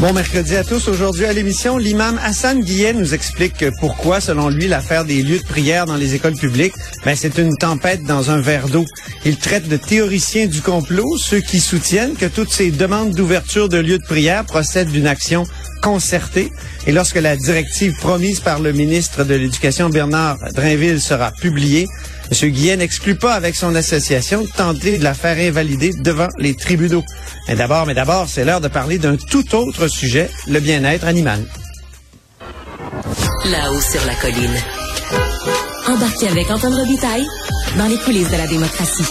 Bon mercredi à tous. Aujourd'hui à l'émission, l'imam Hassan Guillet nous explique pourquoi, selon lui, l'affaire des lieux de prière dans les écoles publiques, ben, c'est une tempête dans un verre d'eau. Il traite de théoriciens du complot, ceux qui soutiennent que toutes ces demandes d'ouverture de lieux de prière procèdent d'une action concertée. Et lorsque la directive promise par le ministre de l'Éducation, Bernard Drinville, sera publiée, M. Guillet n'exclut pas avec son association de tenter de la faire invalider devant les tribunaux. Mais d'abord, mais d'abord, c'est l'heure de parler d'un tout autre sujet, le bien-être animal. Là-haut sur la colline. Embarquez avec Antoine Robitaille dans les coulisses de la démocratie.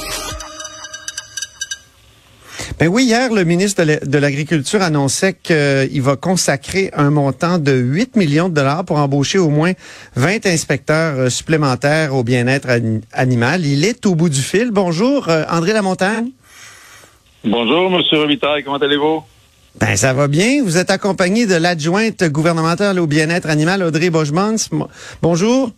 Ben oui, hier, le ministre de l'Agriculture annonçait qu'il va consacrer un montant de 8 millions de dollars pour embaucher au moins 20 inspecteurs euh, supplémentaires au bien-être animal. Il est au bout du fil. Bonjour, euh, André Lamontagne. Bonjour, M. Robitaille. Comment allez-vous? Ben, ça va bien. Vous êtes accompagné de l'adjointe gouvernementale au bien-être animal, Audrey Bogemans. Bonjour.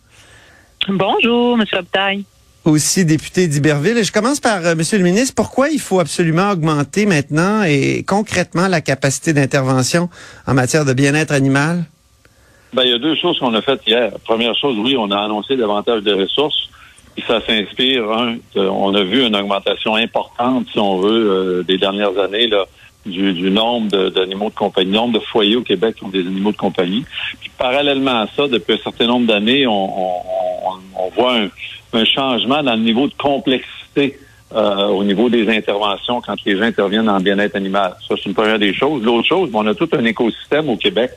Bonjour, M. Robitaille aussi député d'Iberville. Je commence par, euh, Monsieur le ministre, pourquoi il faut absolument augmenter maintenant et concrètement la capacité d'intervention en matière de bien-être animal? Ben, il y a deux choses qu'on a faites hier. Première chose, oui, on a annoncé davantage de ressources. Et ça s'inspire, on a vu une augmentation importante, si on veut, euh, des dernières années, du, du nombre d'animaux de, compagnie, nombre de foyers au Québec qui ont des animaux de compagnie. Puis parallèlement à ça, depuis un certain nombre d'années, on, on, on, voit un, un changement dans le niveau de complexité euh, au niveau des interventions quand les gens interviennent en bien-être animal. Ça, c'est une première des choses. L'autre chose, on a tout un écosystème au Québec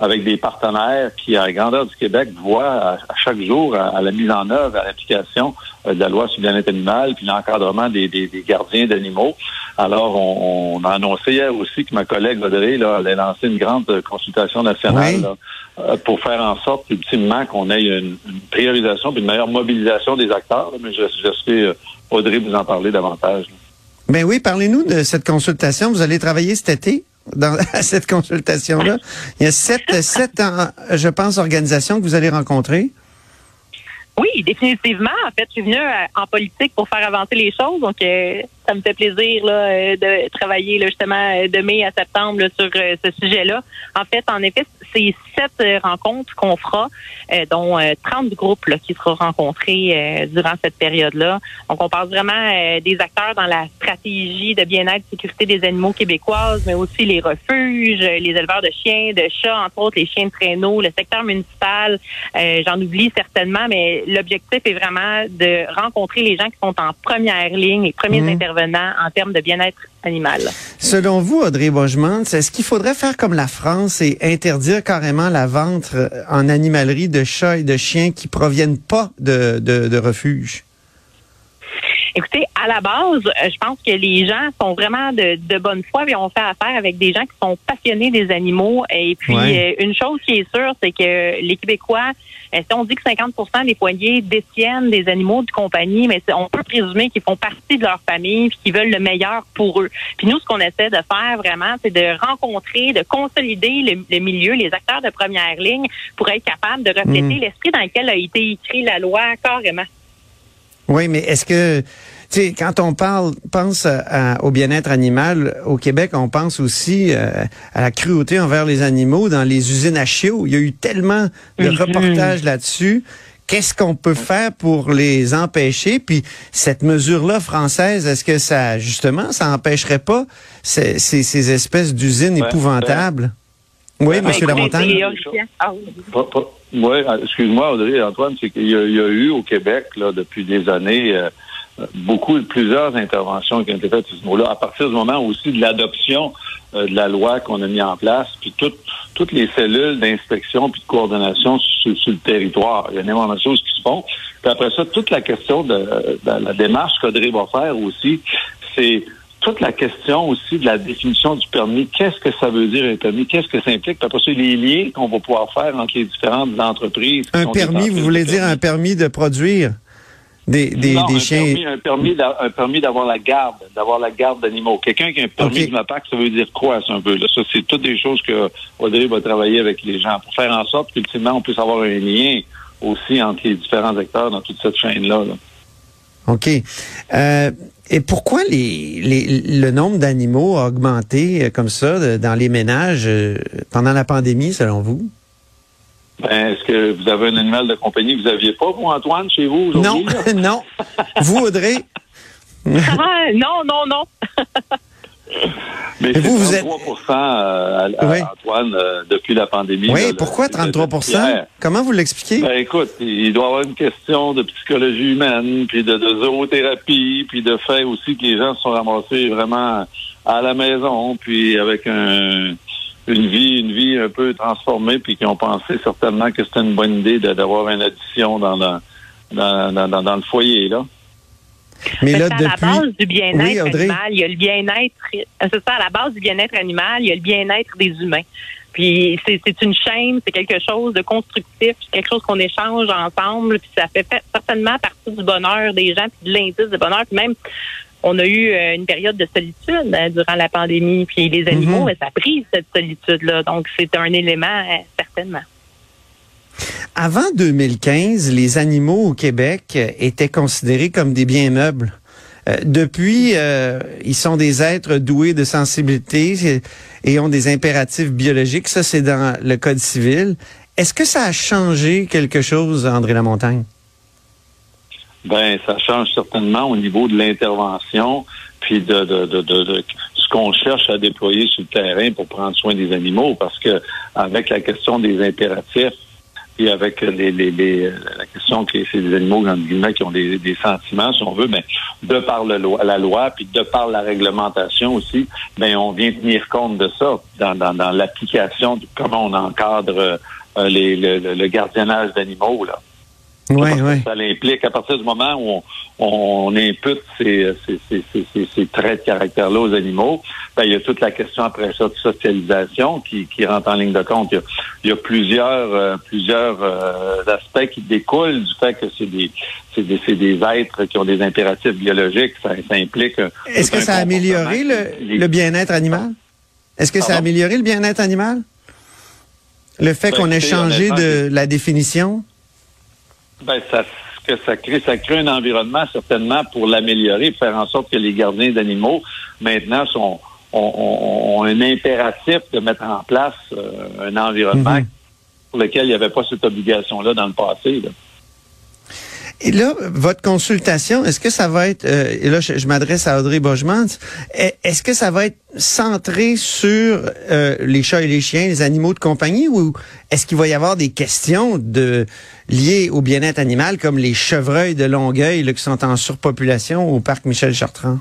avec des partenaires qui, à la grandeur du Québec, voient à, chaque jour à, la mise en œuvre, à l'application euh, de la loi sur le bien-être animal, puis l'encadrement des, des, des, gardiens d'animaux. Alors, on, a annoncé hier aussi que ma collègue Audrey là, allait lancer une grande consultation nationale euh, pour faire en sorte, ultimement, qu'on ait une, priorisation et une meilleure mobilisation des acteurs. mais je, je sais, euh, Audrey, vous en parler davantage. Ben oui, parlez-nous de cette consultation. Vous allez travailler cet été? Dans cette consultation-là. Il y a sept, sept, je pense, organisations que vous allez rencontrer. Oui, définitivement. En fait, je suis venue euh, en politique pour faire avancer les choses. Donc, euh, ça me fait plaisir là, euh, de travailler là, justement de mai à septembre sur ce sujet-là. En fait, en effet, c'est sept rencontres qu'on fera, dont 30 groupes là, qui seront rencontrés durant cette période-là. Donc, on parle vraiment des acteurs dans la stratégie de bien-être, sécurité des animaux québécoises, mais aussi les refuges, les éleveurs de chiens, de chats, entre autres les chiens de traîneau, le secteur municipal. J'en oublie certainement, mais l'objectif est vraiment de rencontrer les gens qui sont en première ligne, les premiers mmh. intervenants en termes de bien-être animal. Selon vous, Audrey Bogemans, est-ce qu'il faudrait faire comme la France et interdire carrément la vente euh, en animalerie de chats et de chiens qui proviennent pas de, de, de refuges? Écoutez, à la base, euh, je pense que les gens sont vraiment de, de bonne foi et on fait affaire avec des gens qui sont passionnés des animaux. Et puis, euh, une chose qui est sûre, c'est que les Québécois, euh, si on dit que 50% des foyers détiennent des animaux de compagnie, mais on peut présumer qu'ils font partie de leur famille et qu'ils veulent le meilleur pour eux. Puis nous, ce qu'on essaie de faire vraiment, c'est de rencontrer, de consolider le, milieu, les acteurs de première ligne pour être capable de refléter mm. l'esprit dans lequel a été écrit la loi carrément. Oui, mais est-ce que, tu sais, quand on parle, pense au bien-être animal au Québec, on pense aussi euh, à la cruauté envers les animaux dans les usines à chiots. Il y a eu tellement de mhm. reportages là-dessus. Qu'est-ce qu'on peut faire pour les empêcher? Puis cette mesure-là française, est-ce que ça, justement, ça empêcherait pas ces, ces, espèces d'usines épouvantables? Oui, M. Lamontagne. Oui, excuse-moi, Audrey Antoine, c'est qu'il y, a eu au Québec, là, depuis des années, euh, beaucoup, plusieurs interventions qui ont été faites à ce niveau-là, à partir du moment aussi de l'adoption euh, de la loi qu'on a mis en place, puis toutes toutes les cellules d'inspection puis de coordination sur, le territoire. Il y a énormément de choses qui se font. Puis après ça, toute la question de, de la démarche qu'Audrey va faire aussi, c'est toute la question aussi de la définition du permis. Qu'est-ce que ça veut dire un permis? Qu'est-ce que ça implique? Après ça, les liens qu'on va pouvoir faire entre les différentes entreprises. Un permis, vous voulez dire un permis de produire? des, des, Non, des un chiens? Permis, un permis, d'a- un permis d'avoir la garde, d'avoir la garde d'animaux. Quelqu'un qui a un permis Ok. de MAPAC, ça veut dire quoi, ça, un peu? Là? Ça, c'est toutes des choses que Audrey va travailler avec les gens pour faire en sorte qu'ultimement, on puisse avoir un lien aussi entre les différents acteurs dans toute cette chaîne-là. là. OK. Euh, et pourquoi les, les, le nombre d'animaux a augmenté euh, comme ça de- dans les ménages euh, pendant la pandémie, selon vous? Ben, est-ce que vous avez un animal de compagnie que vous n'aviez pas, vous, Antoine, chez vous Non, aujourd'hui? là? non. Vous, Audrey? Ah, non, non, non. Mais vous, vous êtes- 33 euh, à- à- Oui. Antoine, euh, depuis la pandémie. Oui, là, pourquoi le- 33 le tiers. Comment vous l'expliquez? Ben écoute, il doit y avoir une question de psychologie humaine, puis de, de zoothérapie, puis de fait aussi que les gens se sont ramassés vraiment à la maison, puis avec un, une vie, une vie un peu transformée, puis qui ont pensé certainement que c'était une bonne idée d'avoir une addition dans, la- dans, dans, dans, dans le foyer là. Mais là, c'est à la base depuis. du bien-être Oui, animal. Il y a le bien-être. euh, C'est ça, à la base du bien-être animal, il y a le bien-être des humains. Puis c'est une chaîne, c'est quelque chose de constructif, c'est quelque chose qu'on échange ensemble, puis ça fait certainement partie du bonheur des gens, puis de l'indice de bonheur. Puis même, on a eu euh, une période de solitude euh, durant la pandémie, puis les animaux, Mhm. ben, ça prise cette solitude-là. Donc c'est un élément, euh, certainement. Avant 2015, les animaux au Québec euh, étaient considérés comme des biens meubles. Euh, depuis, euh, ils sont des êtres doués de sensibilité et- ont des impératifs biologiques. Ça, c'est dans le Code civil. Est-ce que ça a changé quelque chose, André Lamontagne? Ben, ça change certainement au niveau de l'intervention, puis de, de ce qu'on cherche à déployer sur le terrain pour prendre soin des animaux, parce que avec la question des impératifs, puis avec les, les, les la question que c'est des animaux qui ont des, des sentiments, si on veut, mais de par le loi, la loi, puis de par la réglementation aussi, ben on vient tenir compte de ça dans, dans, dans l'application de comment on encadre euh, les, le, le- le gardiennage d'animaux là. Que oui. Ça l'implique à partir du moment où on, on impute ces, ces, ces, ces, traits de caractère-là aux animaux, ben, il y a toute la question après ça de socialisation qui, qui rentre en ligne de compte. Il y a, il y a plusieurs, euh, plusieurs euh, aspects qui découlent du fait que c'est des, c'est des, c'est des êtres qui ont des impératifs biologiques. Ça, ça implique. Est-ce que ça a amélioré le, le bien-être animal? Est-ce que ça a amélioré le bien-être animal? Le fait Ben, qu'on ait changé de la définition? Ben, ça, ce que ça crée, ça crée un environnement certainement pour l'améliorer, faire en sorte que les gardiens d'animaux maintenant sont ont, ont- ont un impératif de mettre en place euh, un environnement Mhm. pour lequel il n'y avait pas cette obligation-là dans le passé. là. Et là, votre consultation, est-ce que ça va être, euh, et là je, m'adresse à Audrey Bogemans, est- est-ce que ça va être centré sur euh, les chats et les chiens, les animaux de compagnie, ou est-ce qu'il va y avoir des questions de liées au bien-être animal, comme les chevreuils de Longueuil là, qui sont en surpopulation au parc Michel Chartrand?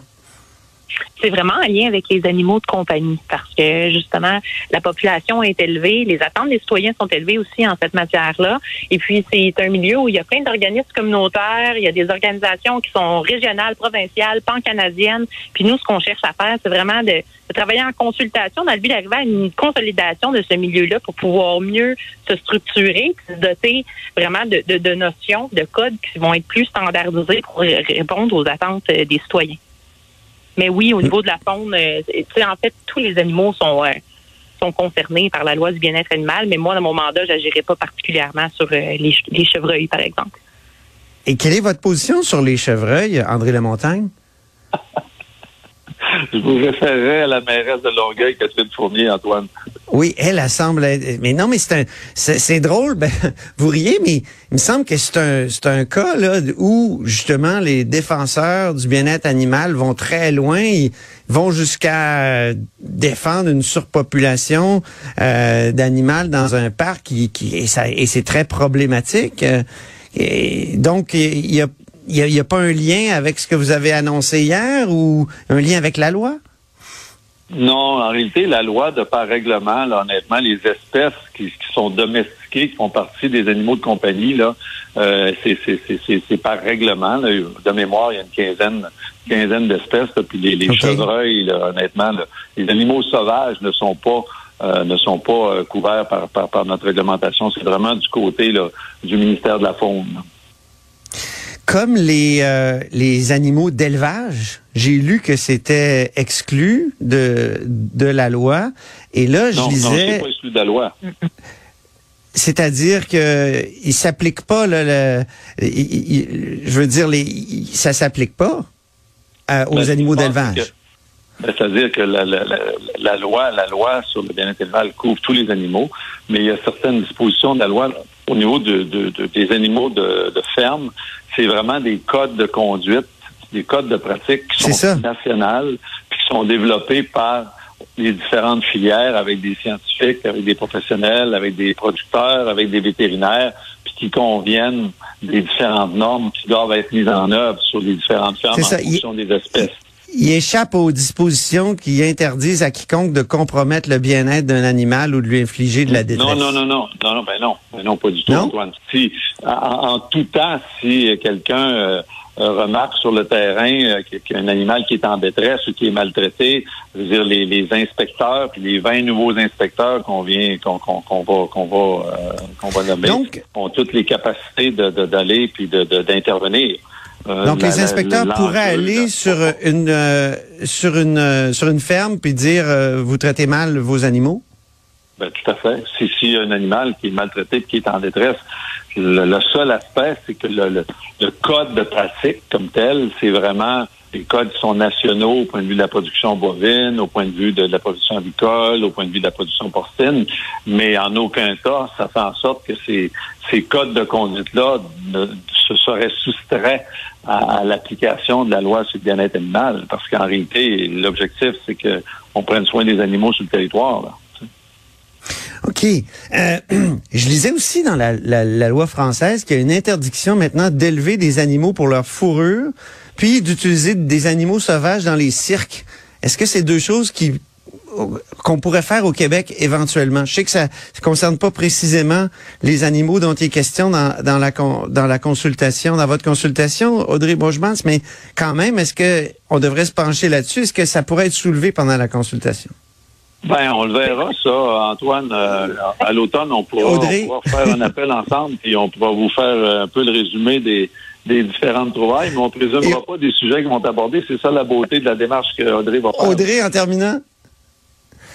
C'est vraiment en lien avec les animaux de compagnie parce que justement la population est élevée, les attentes des citoyens sont élevées aussi en cette matière-là. Et puis c'est un milieu où il y a plein d'organismes communautaires, il y a des organisations qui sont régionales, provinciales, pan-canadiennes. Puis nous, ce qu'on cherche à faire, c'est vraiment de, travailler en consultation dans le but d'arriver à une consolidation de ce milieu-là pour pouvoir mieux se structurer, se doter vraiment de notions, de codes qui vont être plus standardisés pour répondre aux attentes euh, des citoyens. Mais oui, au niveau de la faune, euh, tu sais, en fait, tous les animaux sont euh, sont concernés par la loi du bien-être animal, mais moi, dans mon mandat, j'agirai pas particulièrement sur euh, les, les chevreuils, par exemple. Et quelle est votre position sur les chevreuils, André Lamontagne? Je vous référerai à la mairesse de Longueuil, Catherine Fournier, Antoine. Oui, elle, elle semble Mais non, mais c'est un, c'est, drôle. Ben, vous riez, mais il me semble que c'est un, c'est un cas là où justement les défenseurs du bien-être animal vont très loin. Ils vont jusqu'à défendre une surpopulation euh, d'animaux dans un parc qui, qui et, et c'est très problématique. Euh, Et donc, il y a, il y a, y a pas un lien avec ce que vous avez annoncé hier ou un lien avec la loi? Non, en réalité, la loi, de par règlement, là, honnêtement, les espèces qui, qui sont domestiquées, qui font partie des animaux de compagnie, là, euh, c'est, par règlement. là. De mémoire, il y a une quinzaine, quinzaine d'espèces. puis les, chevreuils, là, honnêtement, là, les animaux sauvages ne sont pas euh, ne sont pas euh, couverts par, par, par notre réglementation. C'est vraiment du côté là, du ministère de la Faune. Comme les euh, les animaux d'élevage, j'ai lu que c'était exclu de de la loi. Et là, je Non, non, pas exclu de la loi. c'est-à-dire que il s'applique pas là, le, il- il- il- je veux dire les, il- ça s'applique pas euh, aux Ben, animaux d'élevage. ben, C'est-à-dire que la, la- la- la loi, la loi sur le bien-être animal couvre tous les animaux, mais il y a certaines dispositions de la loi au niveau de, de- de- des animaux de ferme. C'est vraiment des codes de conduite, des codes de pratique qui sont nationales, puis qui sont développés par les différentes filières avec des scientifiques, avec des professionnels, avec des producteurs, avec des vétérinaires, puis qui conviennent des différentes normes qui doivent être mises en œuvre sur les différentes fermes en fonction des espèces. Il échappe aux dispositions qui interdisent à quiconque de compromettre le bien-être d'un animal ou de lui infliger de la détresse. Non, non, non, non, non, non, ben non, ben non, pas du tout, Non? Antoine. Si, en, en tout temps, si quelqu'un euh, remarque sur le terrain euh, qu'il y a un animal qui est en détresse ou qui est maltraité, je veux dire, les, les inspecteurs, puis les 20 nouveaux inspecteurs qu'on vient, qu'on qu'on qu'on va, qu'on va, euh, qu'on va nommer, Donc- ont toutes les capacités de de- d'aller puis de de- d'intervenir. Euh, Donc la- les inspecteurs pourraient aller là, sur une euh, sur une euh, sur une ferme puis dire euh, vous traitez mal vos animaux? Ben, tout à fait. Si, si un animal qui est maltraité qui est en détresse, le, le seul aspect, c'est que le, le, le code de pratique comme tel, c'est vraiment les codes sont nationaux au point de vue de la production bovine, au point de vue de la production avicole, au point de vue de la production porcine, mais en aucun cas, ça fait en sorte que ces, codes de conduite-là se seraient soustraits à, l'application de la loi sur le bien-être animal, parce qu'en réalité, l'objectif, c'est que on prenne soin des animaux sur le territoire. Là. OK. Euh, je lisais aussi dans la, la- la loi française qu'il y a une interdiction maintenant d'élever des animaux pour leur fourrure, puis d'utiliser des animaux sauvages dans les cirques. Est-ce que c'est deux choses qui qu'on pourrait faire au Québec éventuellement? Je sais que ça ne concerne pas précisément les animaux dont il est question dans, dans, la, con- dans la consultation, dans votre consultation, Audrey Bourgemans, mais quand même, est-ce que on devrait se pencher là-dessus? Est-ce que ça pourrait être soulevé pendant la consultation? Ben, on le verra, ça, Antoine. euh, à l'automne, on pourra, on pourra faire un appel ensemble, puis on pourra vous faire euh, un peu le résumé des, des différentes trouvailles, mais on présumera Et- pas des sujets qui vont aborder. C'est ça la beauté de la démarche que Audrey va faire. Audrey, en terminant?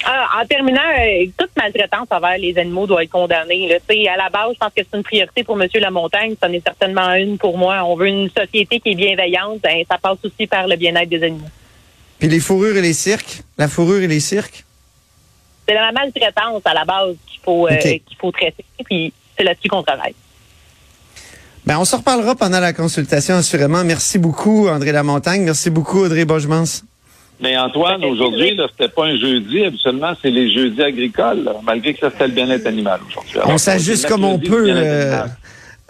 Ah, en terminant, euh, toute maltraitance envers les animaux doit être condamnée. Là. Tu sais, À la base, je pense que c'est une priorité pour Monsieur Lamontagne. Ça en est certainement une pour moi. On veut une société qui est bienveillante. Ben, ça passe aussi par le bien-être des animaux. Puis les fourrures et les cirques? La fourrure et les cirques? C'est la maltraitance à la base qu'il faut, euh, qu'il faut traiter. Puis c'est là-dessus qu'on travaille. Ben, on se reparlera pendant la consultation, assurément. Merci beaucoup, André Lamontagne. Merci beaucoup, Audrey Bourgemans. Mais Antoine, aujourd'hui, là, c'était pas un jeudi. Habituellement, c'est les jeudis agricoles, là, malgré que ça, c'était le bien-être animal aujourd'hui. On s'ajuste comme on peut. euh,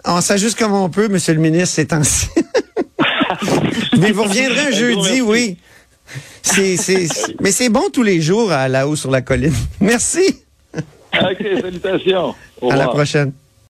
on s'ajuste comme on peut, Monsieur le ministre, ces temps-ci. Mais vous reviendrez un Un gros jeudi, oui. C'est, c'est, c'est- mais c'est bon tous les jours à la haut sur la colline. Merci. OK, salutations. Au À la prochaine.